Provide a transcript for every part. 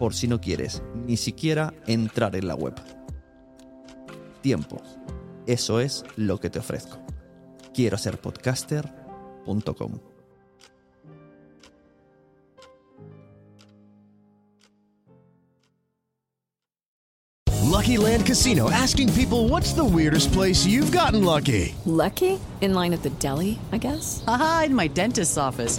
por si no quieres ni siquiera entrar en la web. Tiempo. Eso es lo que te ofrezco. Quiero ser podcaster.com. Lucky Land Casino asking people what's the weirdest place you've gotten lucky? Lucky? In line at the deli, I guess? Aha, in my dentist's office.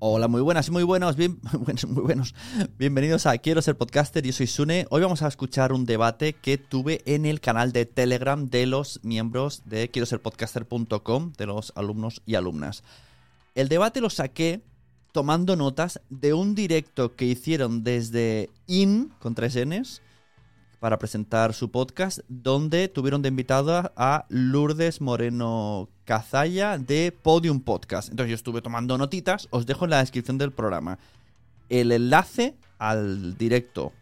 Hola, muy buenas y muy buenos, bien, muy buenos. Bienvenidos a Quiero ser podcaster, yo soy Sune. Hoy vamos a escuchar un debate que tuve en el canal de Telegram de los miembros de quiero ser podcaster.com, de los alumnos y alumnas. El debate lo saqué tomando notas de un directo que hicieron desde IN, con tres Ns, para presentar su podcast, donde tuvieron de invitada a Lourdes Moreno Cazalla de Podium Podcast. Entonces yo estuve tomando notitas, os dejo en la descripción del programa el enlace al directo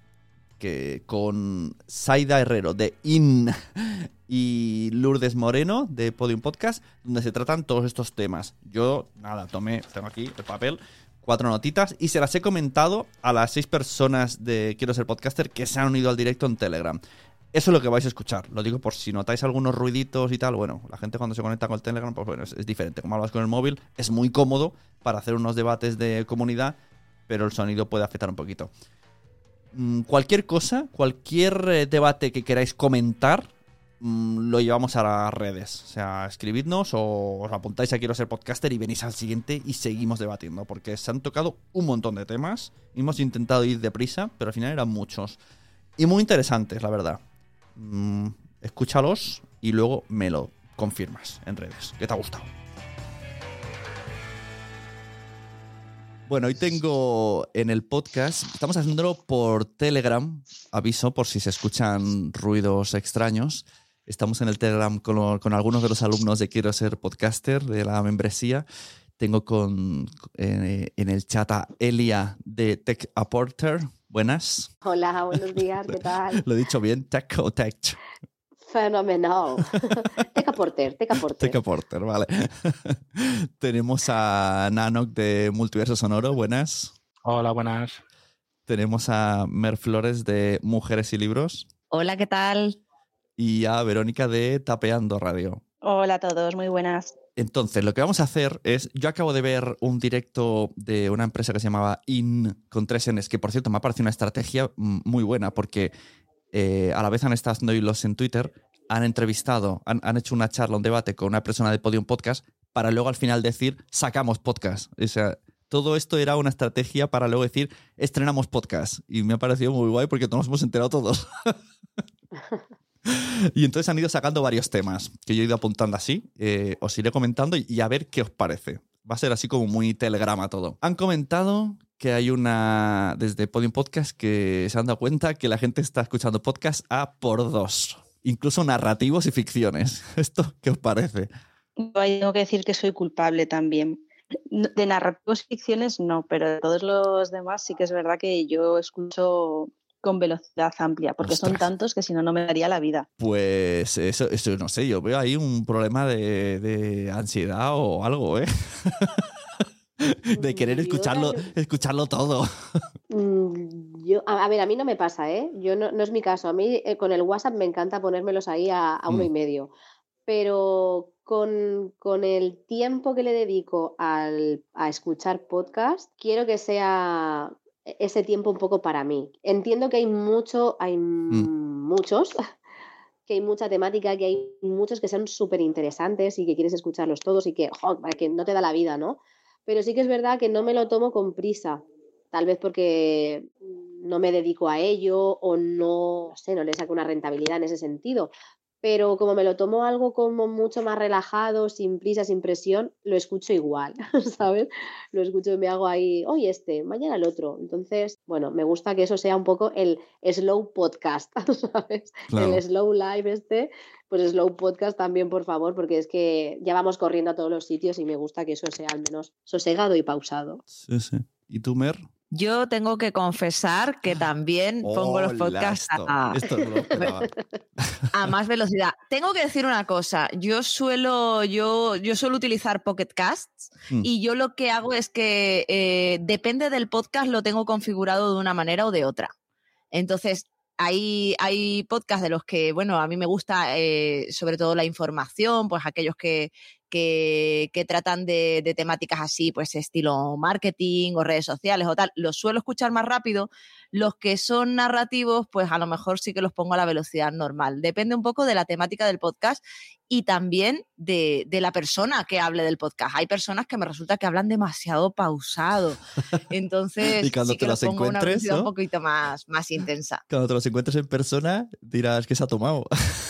que con Saida Herrero de IN y Lourdes Moreno de Podium Podcast, donde se tratan todos estos temas. Yo, nada, tomé, tengo aquí el papel, cuatro notitas y se las he comentado a las seis personas de Quiero ser podcaster que se han unido al directo en Telegram. Eso es lo que vais a escuchar. Lo digo por si notáis algunos ruiditos y tal. Bueno, la gente cuando se conecta con el Telegram, pues bueno, es, diferente. Como hablas con el móvil, es muy cómodo para hacer unos debates de comunidad, pero el sonido puede afectar un poquito. Mm, cualquier cosa, cualquier eh, debate que queráis comentar, lo llevamos a las redes. O sea, escribidnos o os apuntáis a Quiero ser podcaster y venís al siguiente y seguimos debatiendo. Porque se han tocado un montón de temas. Hemos intentado ir deprisa, pero al final eran muchos. y muy interesantes, la verdad. Mm, escúchalos y luego me lo confirmas en redes, que te ha gustado. Bueno, hoy tengo en el podcast, estamos haciéndolo por Telegram, aviso por si se escuchan ruidos extraños. Estamos en el Telegram con, algunos de los alumnos de Quiero ser podcaster de la membresía. Tengo con, eh, en el chat a Elia de Tech Apporter. Buenas. Hola, buenos días, ¿qué tal? Lo he dicho bien, Tech o Tech. Fenomenal. Teca Porter, Teca Porter. Tech Apporter, vale. Tenemos a Nanok de Multiverso Sonoro. Buenas. Hola, buenas. Tenemos a Mer Flores de Mujeres y Libros. Hola, ¿qué tal? Y a Verónica de Tapeando Radio. Hola a todos, muy buenas. Entonces, lo que vamos a hacer es, yo acabo de ver un directo de una empresa que se llamaba IN con tres Ns, que por cierto me ha parecido una estrategia mm, muy buena porque eh, a la vez han estado haciendo hilos en Twitter, han entrevistado, han, han hecho una charla, un debate con una persona de Podium Podcast para luego al final decir, sacamos podcast. O sea, todo esto era una estrategia para luego decir, estrenamos podcast. Y me ha parecido muy guay porque nos hemos enterado todos. Y entonces han ido sacando varios temas que yo he ido apuntando así. eh, os iré comentando y, a ver qué os parece. Va a ser así como muy telegrama todo. Han comentado que hay una, desde Podium Podcast, que se han dado cuenta que la gente está escuchando podcast a por dos. Incluso narrativos y ficciones. ¿Esto qué os parece? Tengo que decir que soy culpable también. De narrativos y ficciones no, pero de todos los demás sí que es verdad que yo escucho con velocidad amplia, porque son tantos que si no, no me daría la vida. Pues eso, eso no sé, yo veo ahí un problema de, de ansiedad o algo, ¿eh? De querer Yo escucharlo, escucharlo todo. Mm, Yo, a, ver, a mí no me pasa, ¿eh? Yo no, no es mi caso. A mí eh, con el WhatsApp me encanta ponérmelos ahí a, a uno y Mm. medio. Pero con, con el tiempo que le dedico al, a escuchar podcast, quiero que sea ese tiempo un poco para mí. Entiendo que hay mucho, hay muchos, que hay mucha temática, que hay muchos que son súper interesantes y que quieres escucharlos todos y que, jo, que no te da la vida, ¿no? Pero sí que es verdad que no me lo tomo con prisa. Tal vez porque no me dedico a ello o no, no sé, no le saco una rentabilidad en ese sentido. Pero como me lo tomo algo como mucho más relajado, sin prisa, sin presión, lo escucho igual, ¿sabes? Lo escucho y me hago ahí, hoy este, mañana el otro. Entonces, bueno, me gusta que eso sea un poco el slow podcast, ¿sabes? Claro. El slow live este, pues slow podcast también, por favor, porque es que ya vamos corriendo a todos los sitios y me gusta que eso sea al menos sosegado y pausado. Sí, sí. ¿Y tú, Mer? Yo tengo que confesar que también pongo los podcasts esto, a, esto no lo esperaba. a más velocidad. Tengo que decir una cosa, yo suelo, yo, yo suelo utilizar Pocket Casts Mm. y yo lo que hago es que eh, depende del podcast lo tengo configurado de una manera o de otra. Entonces, hay, hay podcasts de los que, bueno, a mí me gusta eh, sobre todo la información, pues aquellos que, que, que tratan de, de temáticas así, pues estilo marketing o redes sociales o tal, los suelo escuchar más rápido. Los que son narrativos, pues a lo mejor sí que los pongo a la velocidad normal. Depende un poco de la temática del podcast y también de, de la persona que hable del podcast. Hay personas que me resulta que hablan demasiado pausado. Entonces, Y cuando sí te que los pongo a una encuentres, velocidad ¿no? un poquito más, más intensa. Cuando te los encuentres en persona, dirás que se ha tomado.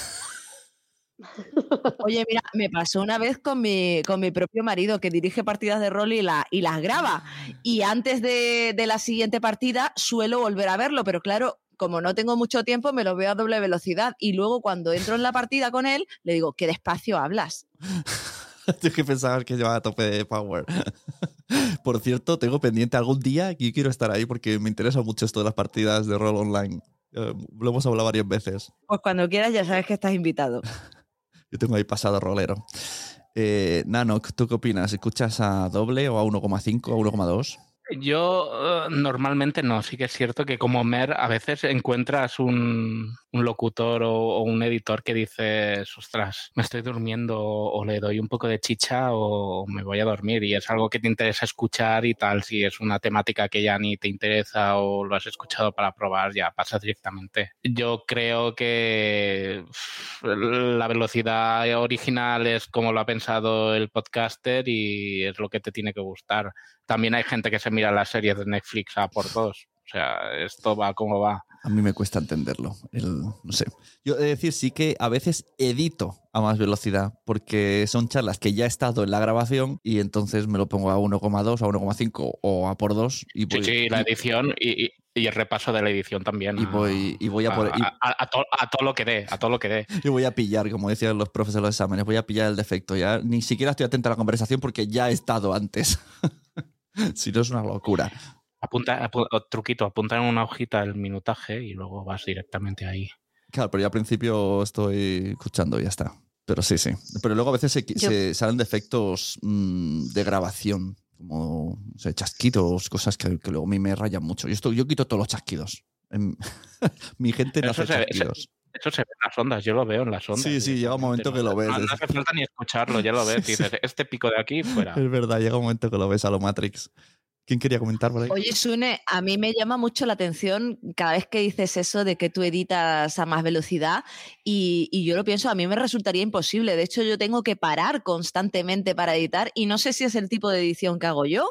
Oye, mira, me pasó una vez con mi, con mi propio marido que dirige partidas de rol y, la, y las graba. Y antes de, de la siguiente partida suelo volver a verlo, pero claro, como no tengo mucho tiempo, me lo veo a doble velocidad. Y luego cuando entro en la partida con él, le digo, qué despacio hablas. Tú que pensabas que llevaba a tope de power. Por cierto, tengo pendiente algún día y quiero estar ahí porque me interesa mucho esto de las partidas de rol online. Eh, lo hemos hablado varias veces. Pues cuando quieras ya sabes que estás invitado. Tengo ahí pasado rolero. Eh, Nanok, ¿tú qué opinas? ¿Escuchas a doble o a 1,5 o a 1,2? Yo eh, normalmente no, sí que es cierto que como Mer a veces encuentras un, un locutor o, un editor que dices, ostras, me estoy durmiendo o le doy un poco de chicha o me voy a dormir y es algo que te interesa escuchar y tal, si es una temática que ya ni te interesa o lo has escuchado para probar, ya pasas directamente. Yo creo que la velocidad original es como lo ha pensado el podcaster y es lo que te tiene que gustar también hay gente que se mira las series de Netflix a por dos. O sea, esto va como va. A mí me cuesta entenderlo. El, no sé. Yo he de decir, sí que a veces edito a más velocidad, porque son charlas que ya he estado en la grabación y entonces me lo pongo a 1,2, a 1,5 o a por 2. Y sí, sí, la edición y, y, y, el repaso de la edición también. Y voy, y voy a, por, a, a, a, to, a, todo lo que dé, a todo lo que dé. Y voy a pillar, como decían los profes de los exámenes, voy a pillar el defecto. Ya ni siquiera estoy atento a la conversación porque ya he estado antes. si no es una locura. Apunta, apunta, truquito, apunta en una hojita el minutaje y luego vas directamente ahí. Claro, pero yo al principio estoy escuchando y ya está. Pero sí, sí. Pero luego a veces se, se salen defectos mmm, de grabación, como no sé, chasquidos, cosas que, que, luego a mí me rayan mucho. Yo, estoy, yo quito todos los chasquidos. Mi gente no eso hace se, chasquidos. Eso, eso se ve en las ondas, yo lo veo en las ondas. Sí, sí, llega un momento que lo ves. No, no hace falta ni escucharlo, ya lo ves. Sí, dices, sí. este pico de aquí, fuera. Es verdad, llega un momento que lo ves a lo Matrix. ¿Quién quería comentar por ahí? Oye, Sune, a mí me llama mucho la atención cada vez que dices eso de que tú editas a más velocidad y, y, yo lo pienso, a mí me resultaría imposible. De hecho, yo tengo que parar constantemente para editar y no sé si es el tipo de edición que hago yo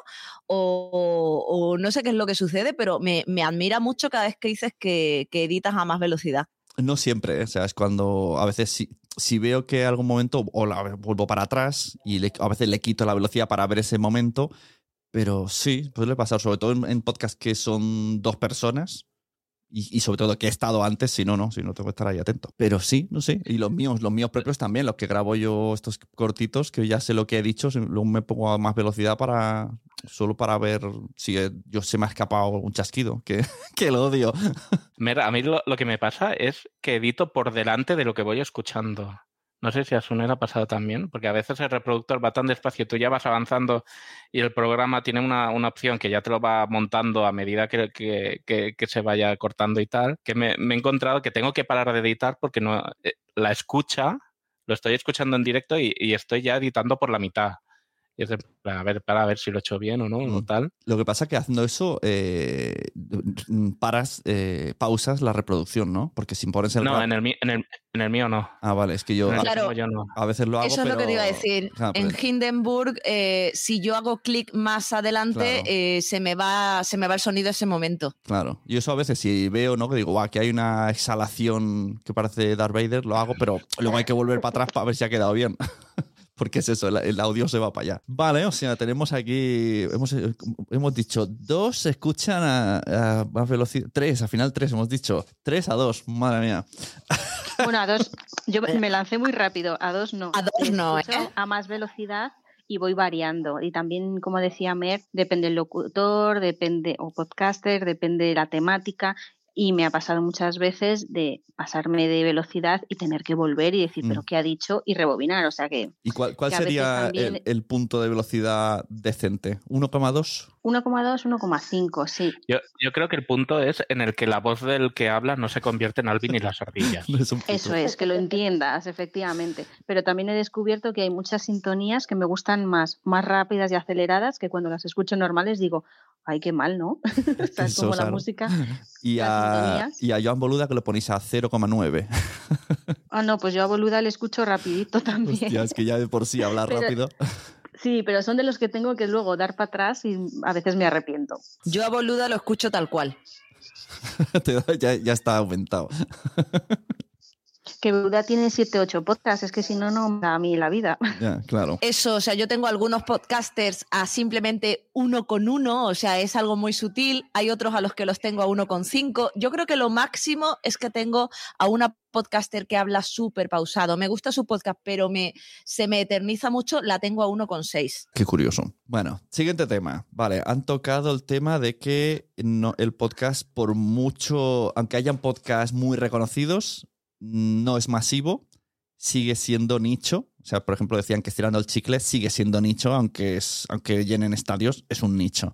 o, o no sé qué es lo que sucede, pero me, me admira mucho cada vez que dices que, que, editas a más velocidad. No siempre, ¿eh? o sea, es cuando a veces si, si veo que algún momento o la vuelvo para atrás y le, a veces le quito la velocidad para ver ese momento pero sí, puede pasar, sobre todo en, en podcasts que son dos personas. Y, y, sobre todo que he estado antes, si no, no, si no tengo que estar ahí atento. Pero sí, no sé. Y los míos, los míos propios también, los que grabo yo estos cortitos, que ya sé lo que he dicho, luego me pongo a más velocidad para solo para ver si yo se me ha escapado un chasquido, que, que lo odio. Mira, a mí lo, lo que me pasa es que edito por delante de lo que voy escuchando. No sé si a Suner ha pasado también, porque a veces el reproductor va tan despacio, tú ya vas avanzando y el programa tiene una, una opción que ya te lo va montando a medida que, que, que, se vaya cortando y tal, que me, he encontrado que tengo que parar de editar porque no eh, la escucha, lo estoy escuchando en directo y estoy ya editando por la mitad. Y es de, a ver, para ver si lo he hecho bien o no, Mm. o tal. Lo que pasa es que haciendo eso eh, paras, eh, pausas la reproducción, ¿no? Porque si pones el No, en el, en, el, en el mío no. Ah, vale, es que yo, claro, yo no. a veces lo hago. Eso es pero... lo que te iba a decir. En pero... Hindenburg, eh, si yo hago clic más adelante, Claro. eh, se, me va, se me va el sonido ese momento. Claro. Y eso a veces si veo, ¿no? Que digo, guau, que hay una exhalación que parece Darth Vader, lo hago, pero luego hay que volver para atrás para ver si ha quedado bien. Porque es eso, el, audio se va para allá. Vale, o sea, tenemos aquí, hemos, hemos dicho, dos se escuchan a, a más velocidad, tres, al final tres, hemos dicho, tres a dos, madre mía. Bueno, a dos, yo me lancé muy rápido, a dos no. A dos no, ¿eh? A más velocidad y voy variando. Y también, como decía Mer, depende el locutor, depende, o podcaster, depende de la temática. Y me ha pasado muchas veces de pasarme de velocidad y tener que volver y decir, Mm. pero ¿qué ha dicho? Y rebobinar. O sea que. ¿Y cuál, cuál que sería también- el, el punto de velocidad decente? ¿1,2? 1,2, 1,5, sí. Yo, yo creo que el punto es en el que la voz del que habla no se convierte en Alvin y las ardillas. Es Eso es, que lo entiendas, efectivamente. Pero también he descubierto que hay muchas sintonías que me gustan más, más rápidas y aceleradas, que cuando las escucho normales digo, ay, qué mal, ¿no? es como la música. Y a, y a Joan Boluda que lo ponéis a 0,9. Ah, no, pues yo a Boluda le escucho rapidito también. Hostia, es que ya de por sí hablar Pero- rápido. Sí, pero son de los que tengo que luego dar para atrás y a veces me arrepiento. Yo a Boluda lo escucho tal cual. Ya, ya está aumentado. Que Boluda tiene 7, 8 podcasts, es que si no, no me da a mí la vida. Ya, claro. Eso, o sea, yo tengo algunos podcasters a simplemente uno con uno, o sea, es algo muy sutil. Hay otros a los que los tengo a uno con cinco. Yo creo que lo máximo es que tengo a una podcaster que habla súper pausado. Me gusta su podcast, pero me, se me eterniza mucho, la tengo a uno con seis. Qué curioso. Bueno, siguiente tema. Vale, han tocado el tema de que no, el podcast, por mucho, aunque hayan podcasts muy reconocidos, no es masivo, sigue siendo nicho. O sea, por ejemplo, decían que estirando el chicle sigue siendo nicho, aunque, es, aunque llenen estadios, es un nicho.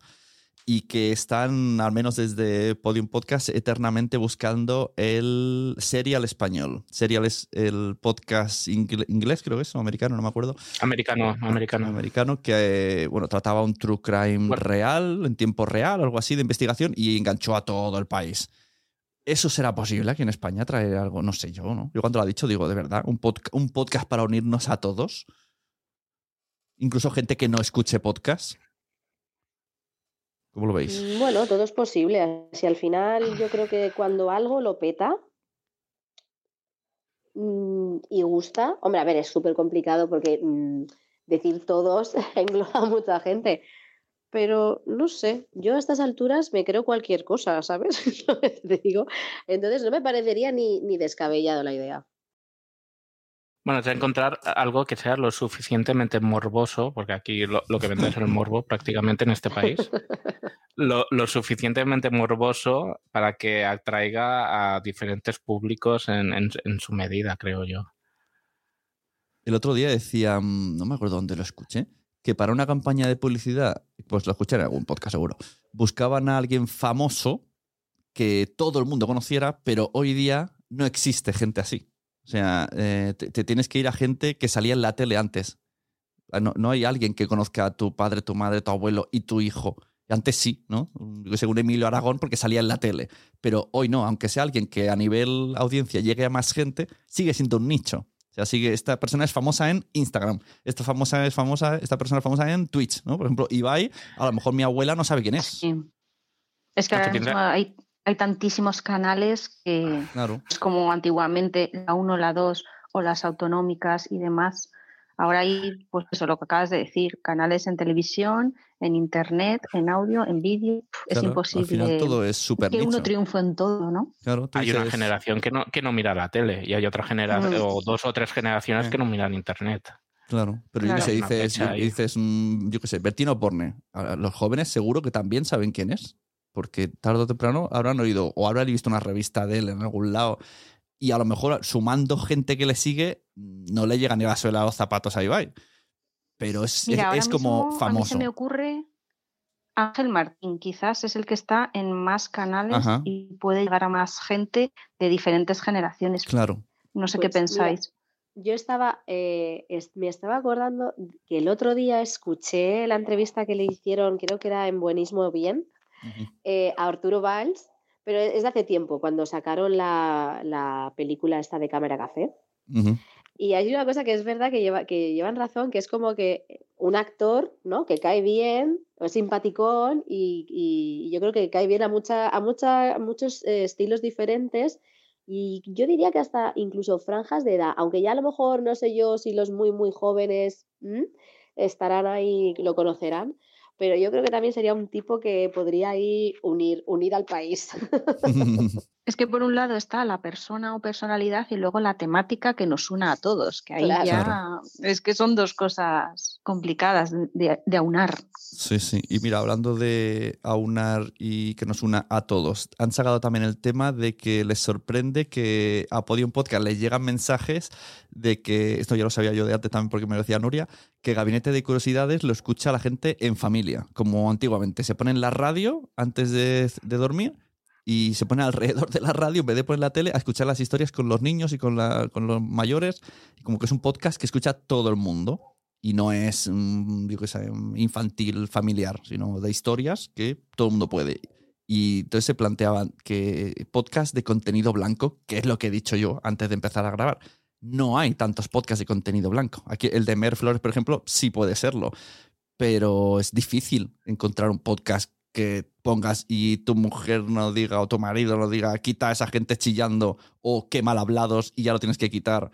Y que están, al menos desde Podium Podcast, eternamente buscando el serial español. Serial es el podcast ingle- inglés, creo que es, o americano, no me acuerdo Americano, americano. americano que bueno trataba un true crime Bueno. real en tiempo real algo así de investigación y enganchó a todo el país eso será posible aquí en España traer algo no sé yo no yo cuando lo ha dicho digo de verdad un, podca- un podcast para unirnos a todos incluso gente que no escuche podcast ¿Cómo lo veis? Mm, Bueno, todo es posible. Si al final yo creo que cuando algo lo peta mm, y gusta, hombre, a ver, es súper complicado porque mm, decir todos engloba a mucha gente, pero no sé, yo a estas alturas me creo cualquier cosa, ¿sabes? Te digo, entonces no me parecería ni, ni descabellado la idea. Bueno, es encontrar algo que sea lo suficientemente morboso, porque aquí lo, lo que vende es el morbo prácticamente en este país, lo, lo suficientemente morboso para que atraiga a diferentes públicos en, en- en su medida, creo yo. El otro día decía, mm, no me acuerdo dónde lo escuché, que para una campaña de publicidad, pues lo escuché en algún podcast seguro, buscaban a alguien famoso que todo el mundo conociera, pero hoy día no existe gente así. O sea, eh, te, tienes que ir a gente que salía en la tele antes. Ah, No, no hay alguien que conozca a tu padre, tu madre, tu abuelo y tu hijo. Antes sí, ¿no? Según Emilio Aragón, porque salía en la tele. Pero hoy no, aunque sea alguien que a nivel audiencia llegue a más gente, sigue siendo un nicho. O sea, sigue, esta persona es famosa en Instagram, esta famosa es famosa, esta persona es famosa en Twitch, ¿no? Por ejemplo, Ibai, a lo mejor mi abuela no sabe quién es. Sí. Es que Ah, ahora mismo hay, hay tantísimos canales que Claro. es como antiguamente la 1, la 2 o las autonómicas y demás. Ahora hay, pues eso, lo que acabas de decir, canales en televisión, en internet, en audio, en vídeo. Es imposible Al final todo es súper que uno nicho. triunfe en todo, ¿no? Claro, Hay una generación que no, que no mira la tele y hay otra generación, Mm. o dos o tres generaciones Eh. que no miran internet. Claro, pero yo qué sé, dices, ahí. dices mm, yo qué sé, Bertino Porne. A Los jóvenes seguro que también saben quién es, porque tarde o temprano habrán oído o habrán visto una revista de él en algún lado y a lo mejor sumando gente que le sigue no le llega ni la suela a los zapatos a Ibai. Pero es, Mira, es- ahora es como famoso. A mí se me ocurre Ángel Martín, quizás es el que está en más canales Ajá. y puede llegar a más gente de diferentes generaciones. Claro. No sé qué Pues mira, pensáis. Yo estaba, eh, es- me estaba acordando que el otro día escuché la entrevista que le hicieron, creo que era en Buenismo Bien, eh, a Arturo Valls, pero es de hace tiempo, cuando sacaron la, la película esta de Cámara Café. Y hay una cosa que es verdad que, lleva, que llevan razón, que es como que un actor, ¿no? Que cae bien, es simpaticón, y, y yo creo que cae bien a, mucha, a, mucha, a muchos eh, estilos diferentes. Y yo diría que hasta incluso franjas de edad, aunque ya a lo mejor no sé yo si los muy, muy jóvenes ¿m? estarán ahí, lo conocerán, pero yo creo que también sería un tipo que podría ahí unir, unir al país. Es que por un lado está la persona o personalidad y luego la temática que nos una a todos, que ahí Claro. ya es que son dos cosas complicadas de, de aunar. Sí, sí. Y mira, hablando de aunar y que nos una a todos, han sacado también el tema de que les sorprende que a Podium Podcast les llegan mensajes de que, esto ya lo sabía yo de antes también porque me lo decía Nuria, que Gabinete de Curiosidades lo escucha la gente en familia, como antiguamente. Se ponen la radio antes de, de dormir y se pone alrededor de la radio, en vez de poner la tele, a escuchar las historias con los niños y con, la- con los mayores. Como que es un podcast que escucha todo el mundo. Y no es, yo qué sé, infantil, familiar, sino de historias que todo el mundo puede. Y entonces se planteaban que podcast de contenido blanco, que es lo que he dicho yo antes de empezar a grabar. No hay tantos podcasts de contenido blanco. Aquí el de Mer Flores, por ejemplo, sí puede serlo pero es difícil encontrar un podcast que pongas y tu mujer no diga o tu marido no diga quita a esa gente chillando o qué mal hablados y ya lo tienes que quitar.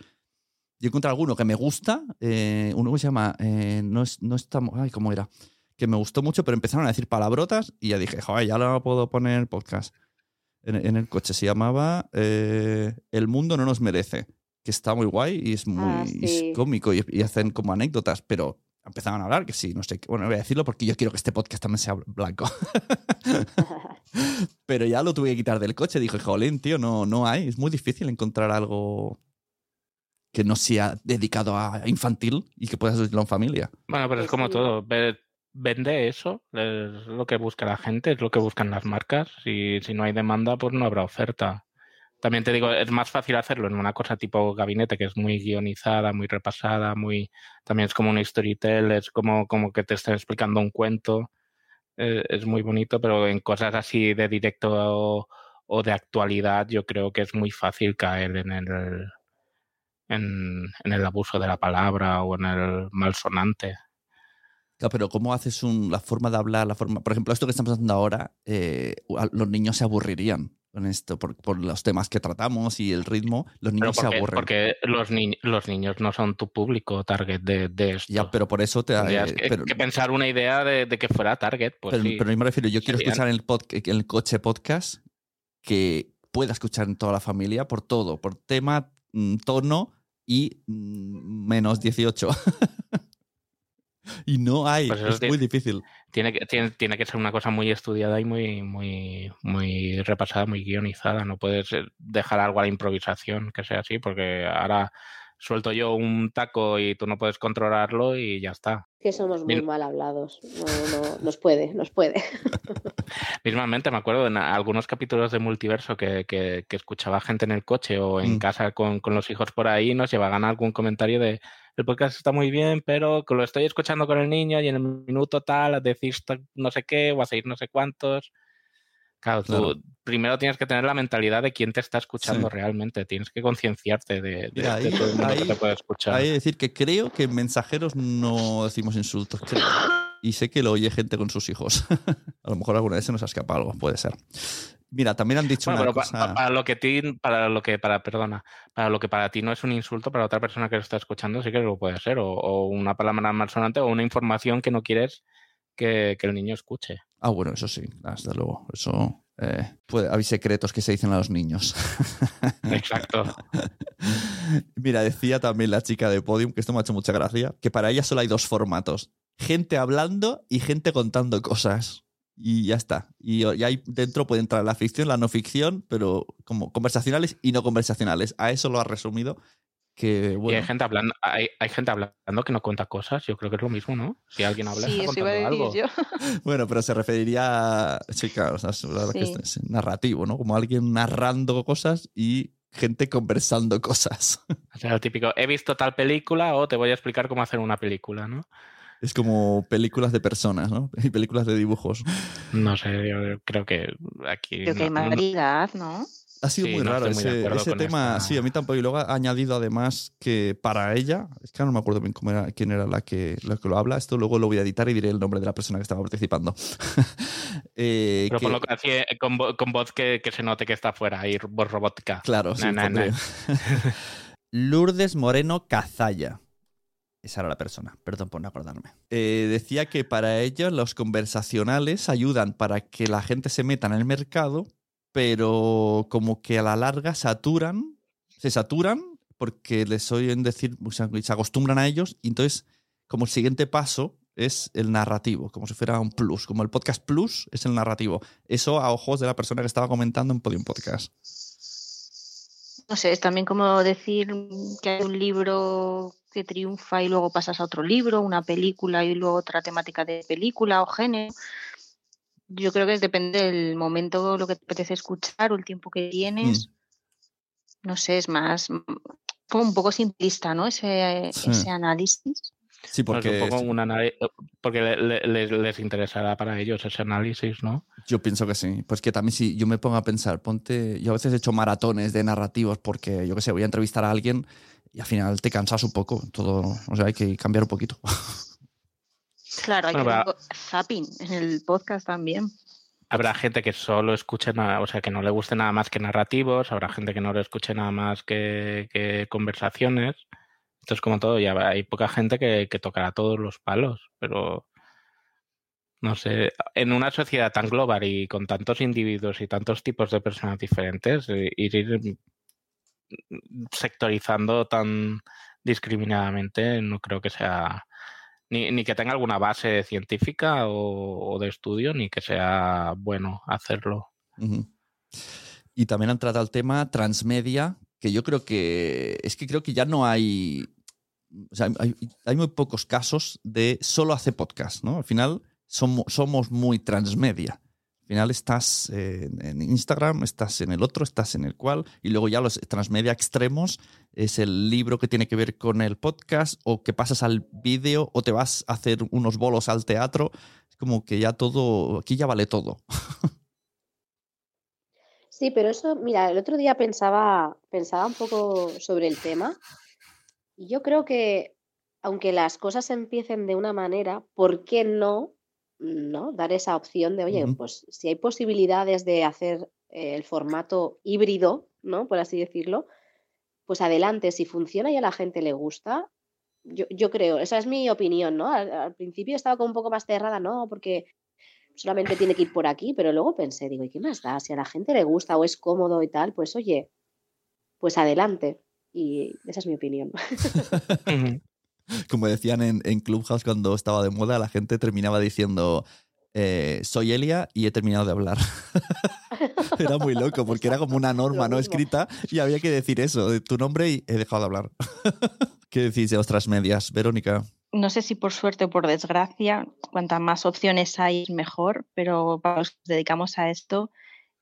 Yo encontré alguno que me gusta, eh, uno que se llama eh, no, es, no estamos, ay, ¿cómo era? Que me gustó mucho, pero empezaron a decir palabrotas y ya dije, joder, ya lo puedo poner en el podcast. En, en el coche se llamaba eh, El mundo no nos merece, que está muy guay y es muy Ah, y es cómico y, y hacen como anécdotas, pero empezaban a hablar que sí, no sé, qué- bueno, voy a decirlo porque yo quiero que este podcast también sea blanco. pero ya lo tuve que quitar del coche, dije, jolín, tío, no, no hay, es muy difícil encontrar algo que no sea dedicado a infantil y que puedas verlo en familia. Bueno, pero es Pues como todo. ve- Vende eso, es lo que busca la gente, es lo que buscan las marcas. Y si no hay demanda, pues no habrá oferta. También te digo, es más fácil hacerlo en una cosa tipo gabinete, que es muy guionizada, muy repasada, muy también es como un storytell, es como, como que te estén explicando un cuento. Eh, es muy bonito, pero en cosas así de directo o, de actualidad, yo creo que es muy fácil caer en el, en, el abuso de la palabra o en el malsonante. Claro, pero ¿cómo haces un, la forma de hablar, la forma, por ejemplo, esto que estamos haciendo ahora, eh, los niños se aburrirían con esto por, por los temas que tratamos y el ritmo, los niños se aburren. porque los, ni- los niños no son tu público target de, de esto. Ya, pero por eso te eh, que, pero- que pensar una idea de, de que fuera target. Pues pero, sí. pero yo me refiero, yo quiero escuchar en el, pod- en el coche podcast que pueda escuchar en toda la familia por todo, por tema, mm, tono y mm, menos 18. y no hay, Pues es muy difícil. Tiene que, tiene, tiene que ser una cosa muy estudiada y muy, muy, muy repasada, muy guionizada. No puedes dejar algo a la improvisación que sea así, porque ahora suelto yo un taco y tú no puedes controlarlo y ya está. Que somos muy mal hablados. No, no, nos puede, nos puede. Mismamente me acuerdo en algunos capítulos de multiverso que, que- que escuchaba gente en el coche o en Mm. casa con, con los hijos por ahí nos llevaban algún comentario de el podcast está muy bien, pero que lo estoy escuchando con el niño y en el minuto tal decís ta- no sé qué o hacéis no sé cuántos. Claro, tú Claro. primero tienes que tener la mentalidad de quién te está escuchando Sí. realmente. Tienes que concienciarte de, de- Mira, de ahí- todo el mundo que ahí- te puede escuchar. Hay que decir que creo que en mensajeros no decimos insultos, creo. Y sé que lo oye gente con sus hijos. a lo mejor alguna vez se nos ha escapado algo, puede ser. Mira, también han dicho Bueno, una pero cosa. para lo que ti, para lo que para perdona, para lo que para ti no es un insulto, para otra persona que lo está escuchando sí que lo puede ser, o, o una palabra malsonante o una información que no quieres que, que el niño escuche. Ah, bueno, eso sí, desde luego. Eso. eh, puede, hay secretos que se dicen a los niños. Exacto. Mira, decía también la chica de Podium, que esto me ha hecho mucha gracia, que para ella solo hay dos formatos: gente hablando y gente contando cosas. Y ya está. Y, y ahí dentro puede entrar la ficción, la no ficción, pero como conversacionales y no conversacionales. A eso lo ha resumido. Que Y bueno. hay gente hablando, hay, hay gente hablando que no cuenta cosas, yo creo que es lo mismo, ¿no? Si alguien habla, Sí, está algo. yo. Bueno, pero se referiría a. Sí, claro, o sea, es, la que narrativo, ¿no? Como alguien narrando cosas y gente conversando cosas. O sea, el típico, he visto tal película o te voy a explicar cómo hacer una película, ¿no? Es como películas de personas, ¿no? Y películas de dibujos. No sé, yo creo que aquí... Creo que hay no- variedad, ¿no? Ha sido Sí, muy no raro muy ese, tema. esta- Sí, a mí tampoco. Y luego ha añadido además que para ella, es que ahora no me acuerdo bien cómo era, quién era la que, la que lo habla. Esto luego lo voy a editar y diré el nombre de la persona que estaba participando. Eh, Pero que- ponlo así, con, vo- con voz que, que se note que está fuera, ahí voz robótica. Claro, sí, Na, na. Lourdes Moreno Cazalla. Esa era la persona, perdón por no acordarme. Eh, decía que para ellos los conversacionales ayudan para que la gente se meta en el mercado, pero como que a la larga saturan, se saturan porque les oyen decir, se acostumbran a ellos y entonces como el siguiente paso es el narrativo, como si fuera un plus, como el podcast plus es el narrativo. Eso a ojos de la persona que estaba comentando en Podium Podcast. No sé, es también como decir que hay un libro que triunfa y luego pasas a otro libro, una película y luego otra temática de película o género. Yo creo que depende del momento, lo que te apetece escuchar o el tiempo que tienes. No sé, es más mm, como un poco simplista, ¿no? Ese, Sí. ese análisis. Sí, Pues porque un poco un anali- porque le- le- les, les interesará para ellos ese análisis, ¿no? Yo pienso que sí. Pues que también si yo me pongo a pensar, ponte, yo a veces he hecho maratones de narrativos porque yo qué sé, voy a entrevistar a alguien y al final te cansas un poco, todo, o sea, hay que cambiar un poquito. Claro, hay Bueno, que poco zapping en el podcast también. Habrá gente que solo escuche nada, o sea, que no le guste nada más que narrativos, habrá gente que no le escuche nada más que, que conversaciones. Esto es como todo, ya hay poca gente que, tocará todos los palos, pero no sé, en una sociedad tan global y con tantos individuos y tantos tipos de personas diferentes, eh, ir, sectorizando tan discriminadamente no creo que sea ni, que tenga alguna base científica o, de estudio, ni que sea bueno hacerlo. Y también han tratado el tema transmedia, que yo creo que es que creo que ya no hay, o sea, hay, muy pocos casos de solo hace podcast, ¿no? Al final somos, somos muy transmedia. Al final estás en, en Instagram, estás en el otro, estás en el cual, y luego ya los transmedia extremos es el libro que tiene que ver con el podcast, o que pasas al vídeo, o te vas a hacer unos bolos al teatro. Es como que ya todo, aquí ya vale todo. Sí, pero eso, mira, el otro día pensaba, pensaba un poco sobre el tema y yo creo que aunque las cosas empiecen de una manera, ¿por qué no, no dar esa opción de, oye, pues si hay posibilidades de hacer el formato híbrido, ¿no? Por así decirlo, pues adelante, si funciona y a la gente le gusta, yo, yo creo, esa es mi opinión, ¿no? Al, principio estaba como un poco más cerrada, no, porque solamente tiene que ir por aquí, pero luego pensé, digo, ¿y qué más da? Si a la gente le gusta o es cómodo y tal, pues oye, pues adelante. Y esa es mi opinión. Como decían en, en, Clubhouse cuando estaba de moda, la gente terminaba diciendo, eh, soy Elia y he terminado de hablar. era muy loco porque era como una norma no escrita y había que decir eso, de tu nombre y he dejado de hablar. ¿Qué decís de otras medias, Verónica? No sé si por suerte o por desgracia, cuantas más opciones hay, mejor, pero para los que nos dedicamos a esto,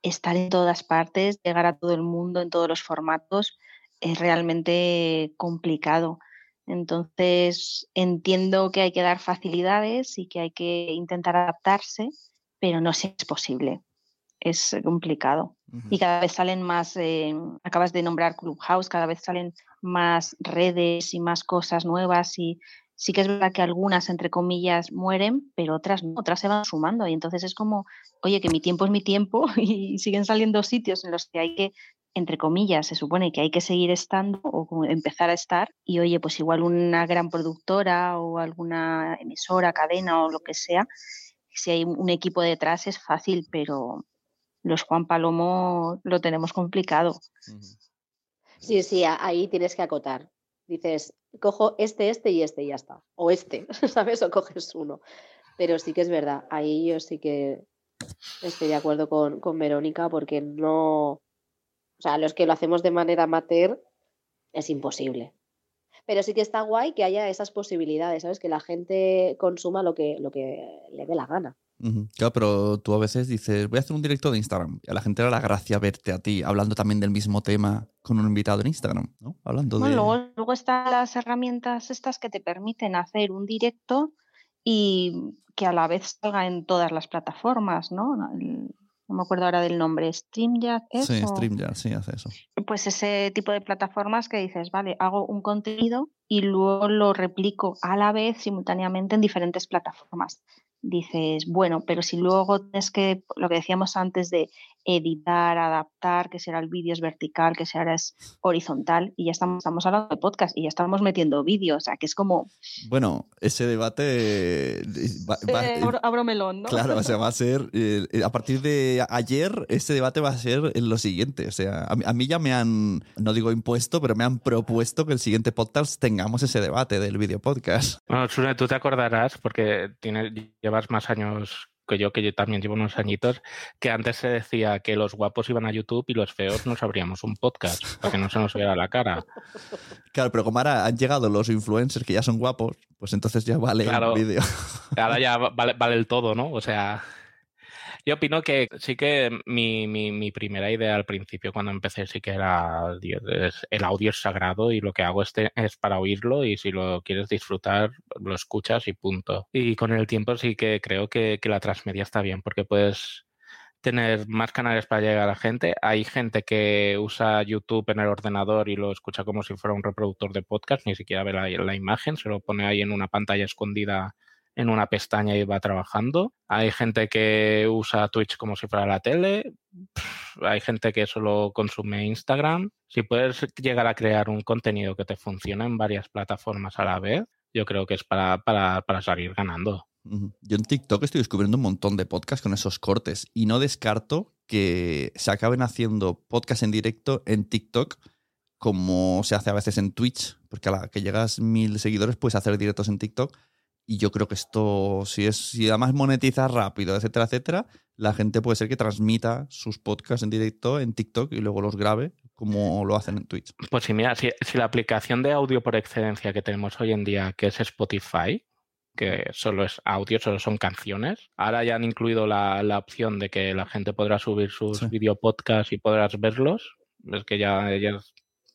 estar en todas partes, llegar a todo el mundo en todos los formatos, es realmente complicado. Entonces, entiendo que hay que dar facilidades y que hay que intentar adaptarse, pero no sé si es posible. Es complicado. Y cada vez salen más, eh, acabas de nombrar Clubhouse, cada vez salen más redes y más cosas nuevas y sí que es verdad que algunas, entre comillas, mueren, pero otras no, otras se van sumando. Y entonces es como, oye, que mi tiempo es mi tiempo y siguen saliendo sitios en los que hay que, entre comillas, se supone que hay que seguir estando o empezar a estar. Y oye, pues igual una gran productora o alguna emisora, cadena o lo que sea, si hay un equipo detrás es fácil, pero los Juan Palomo lo tenemos complicado. Sí, sí, ahí tienes que acotar. Dices, cojo este, este y este y ya está. O este, ¿sabes? O coges uno. Pero sí que es verdad, ahí yo sí que estoy de acuerdo con, con Verónica porque no, o sea, los que lo hacemos de manera amateur es imposible. Pero sí que está guay que haya esas posibilidades, ¿sabes? Que la gente consuma lo que, lo que le dé la gana. Claro, pero tú a veces dices, voy a hacer un directo de Instagram. Y a la gente le da la gracia verte a ti hablando también del mismo tema con un invitado en Instagram, ¿no? Hablando de... Luego, luego están las herramientas estas que te permiten hacer un directo y que a la vez salga en todas las plataformas, ¿no? no me acuerdo ahora del nombre, StreamYard. Sí, StreamYard, sí, hace eso. Pues ese tipo de plataformas que dices, vale, hago un contenido y luego lo replico a la vez simultáneamente en diferentes plataformas dices, bueno, pero si luego tienes que, lo que decíamos antes de editar, adaptar, que será el vídeo es vertical, que será es horizontal, y ya estamos, estamos hablando de podcast y ya estamos metiendo vídeos, o sea, que es como... Bueno, ese debate... Eh, abro, melón, ¿no? Claro, o sea, va a ser, eh, a partir de ayer, ese debate va a ser lo siguiente, o sea, a, mí ya me han, no digo impuesto, pero me han propuesto que el siguiente podcast tengamos ese debate del video podcast. Bueno, Sune, tú te acordarás, porque tienes, llevas más años que yo, que yo también llevo unos añitos, que antes se decía que los guapos iban a YouTube y los feos nos abríamos un podcast para que no se nos viera la cara. Claro, pero como ahora han llegado los influencers que ya son guapos, pues entonces ya vale el vídeo. Ahora ya vale, vale el todo, ¿no? O sea, yo opino que sí que mi, mi, primera idea al principio cuando empecé sí que era el audio sagrado y lo que hago este es para oírlo y si lo quieres disfrutar lo escuchas y punto. Y con el tiempo sí que creo que, que la transmedia está bien porque puedes tener más canales para llegar a la gente. Hay gente que usa YouTube en el ordenador y lo escucha como si fuera un reproductor de podcast, ni siquiera ve la, la imagen, se lo pone ahí en una pantalla escondida en una pestaña y va trabajando. Hay gente que usa Twitch como si fuera la tele. Hay gente que solo consume Instagram. Si puedes llegar a crear un contenido que te funcione en varias plataformas a la vez, yo creo que es para, para, para salir ganando. Yo en TikTok estoy descubriendo un montón de podcasts con esos cortes y no descarto que se acaben haciendo podcasts en directo en TikTok como se hace a veces en Twitch, porque a la que llegas mil seguidores puedes hacer directos en TikTok y yo creo que esto, si es, si además monetiza rápido, etcétera, etcétera, la gente puede ser que transmita sus podcasts en directo en TikTok y luego los grabe como lo hacen en Twitch. Pues sí, mira, si, la aplicación de audio por excelencia que tenemos hoy en día, que es Spotify, que solo es audio, solo son canciones. Ahora ya han incluido la, opción de que la gente podrá subir sus video podcasts y podrás verlos. Es que ya, ya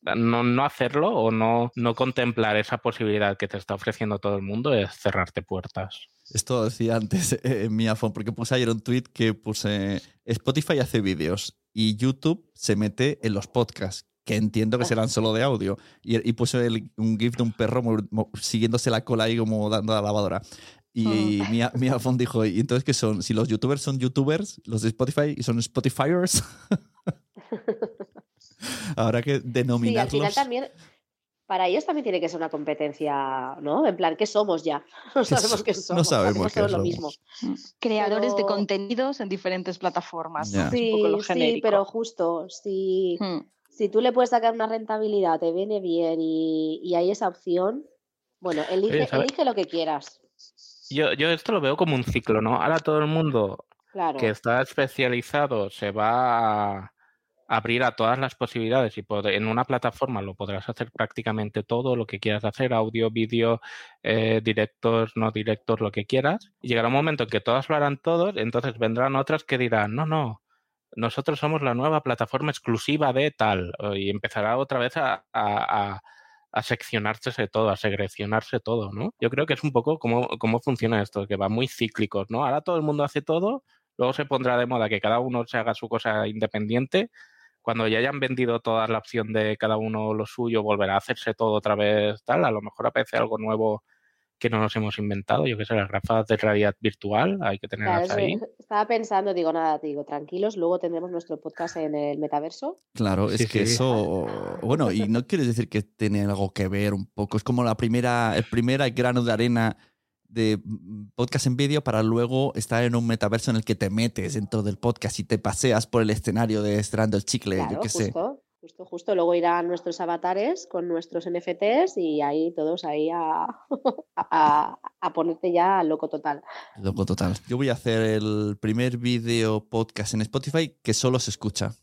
no, no hacerlo o no, no contemplar esa posibilidad que te está ofreciendo todo el mundo es cerrarte puertas. Esto decía antes eh, en mi iPhone, porque puse ayer un tweet que puse Spotify hace vídeos y YouTube se mete en los podcasts. que entiendo que serán solo de audio. Y, y puso el- un GIF de un perro mo- mo- siguiéndose la cola ahí como dando a la lavadora. Y Mm. Mia, Mia dijo, ¿y entonces qué son? Si los youtubers son youtubers, los de Spotify son Spotifyers. Habrá que Sí, al denominarlos. final también, para ellos también tiene que ser una competencia, ¿no? En plan, ¿qué somos ya? No ¿Qué sabemos qué no somos. sabemos hacemos qué todos lo somos. mismo. Creadores de contenidos en diferentes plataformas. ¿no? Un poco lo Sí, sí, pero justo, si, Hmm. si tú le puedes sacar una rentabilidad, te viene bien y, y hay esa opción, bueno, elige, Oye, ¿sabe- elige lo que quieras. Yo, yo esto lo veo como un ciclo, ¿no? Ahora todo el mundo Claro. que está especializado se va a abrir a todas las posibilidades y en una plataforma lo podrás hacer prácticamente todo lo que quieras hacer, audio, vídeo, eh, directos, no directos, lo que quieras. Y llegará un momento en que todas lo harán todos, entonces vendrán otras que dirán, no, no, nosotros somos la nueva plataforma exclusiva de tal. Y empezará otra vez a, a- seccionarse todo, a segrecionarse todo, ¿no? Yo creo que es un poco cómo, cómo funciona esto, que va muy cíclicos, ¿no? Ahora todo el mundo hace todo, luego se pondrá de moda que cada uno se haga su cosa independiente. Cuando ya hayan vendido toda la opción de cada uno lo suyo, volverá a hacerse todo otra vez tal. A lo mejor aparece algo nuevo que no nos hemos inventado. Yo qué sé, las gafas de realidad virtual, hay que tenerlas ahí. estaba pensando, digo, nada, digo, tranquilos, luego tendremos nuestro podcast en el metaverso. Claro, es Sí, que eso, bueno, y no quieres decir que tiene algo que ver un poco, es como la primera, el primer grano de arena de mm, podcast en vídeo para luego estar en un metaverso en el que te metes dentro del podcast y te paseas por el escenario de estirando el chicle, Claro, yo qué sé. justo, justo, justo. Luego irán nuestros avatares con nuestros NFTs y ahí todos ahí a, a, a ponerte ya loco total. Loco total. Yo voy a hacer el primer vídeo podcast en Spotify que solo se escucha.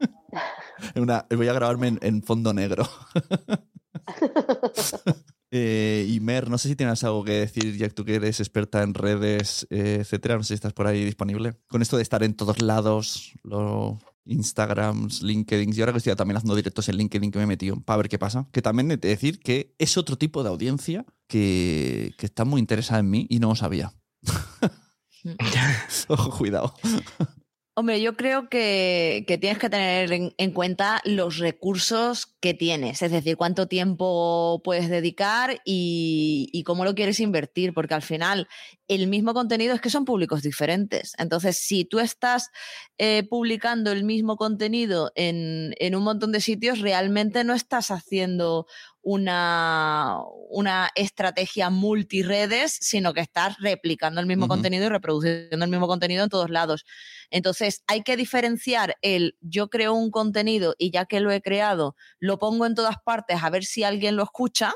Una- voy a grabarme en, en fondo negro. Eh, y Mer, no sé si tienes algo que decir, ya que tú que eres experta en redes, eh, etcétera. No sé si estás por ahí disponible. Con esto de estar en todos lados, los Instagrams, LinkedIn. Y ahora que estoy también haciendo directos en LinkedIn que me he metido para ver qué pasa. Que también he de decir que es otro tipo de audiencia que, que está muy interesada en mí y no lo sabía. Ojo, cuidado. Hombre, yo creo que, tienes que tener en, en cuenta los recursos que tienes, es decir, cuánto tiempo puedes dedicar y, cómo lo quieres invertir, porque al final el mismo contenido es que son públicos diferentes. Entonces, si tú estás eh, publicando el mismo contenido en, en un montón de sitios, realmente no estás haciendo una, una estrategia multiredes, sino que estás replicando el mismo contenido y reproduciendo el mismo contenido en todos lados. Entonces, hay que diferenciar el yo creo un contenido y ya que lo he creado, lo pongo en todas partes a ver si alguien lo escucha,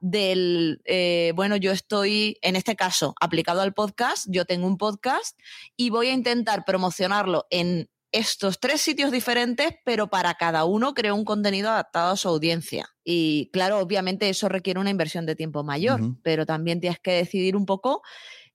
del, eh, bueno, yo estoy, en este caso, aplicado al podcast, yo tengo un podcast y voy a intentar promocionarlo en estos tres sitios diferentes, pero para cada uno creo un contenido adaptado a su audiencia. Y claro, obviamente eso requiere una inversión de tiempo mayor, pero también tienes que decidir un poco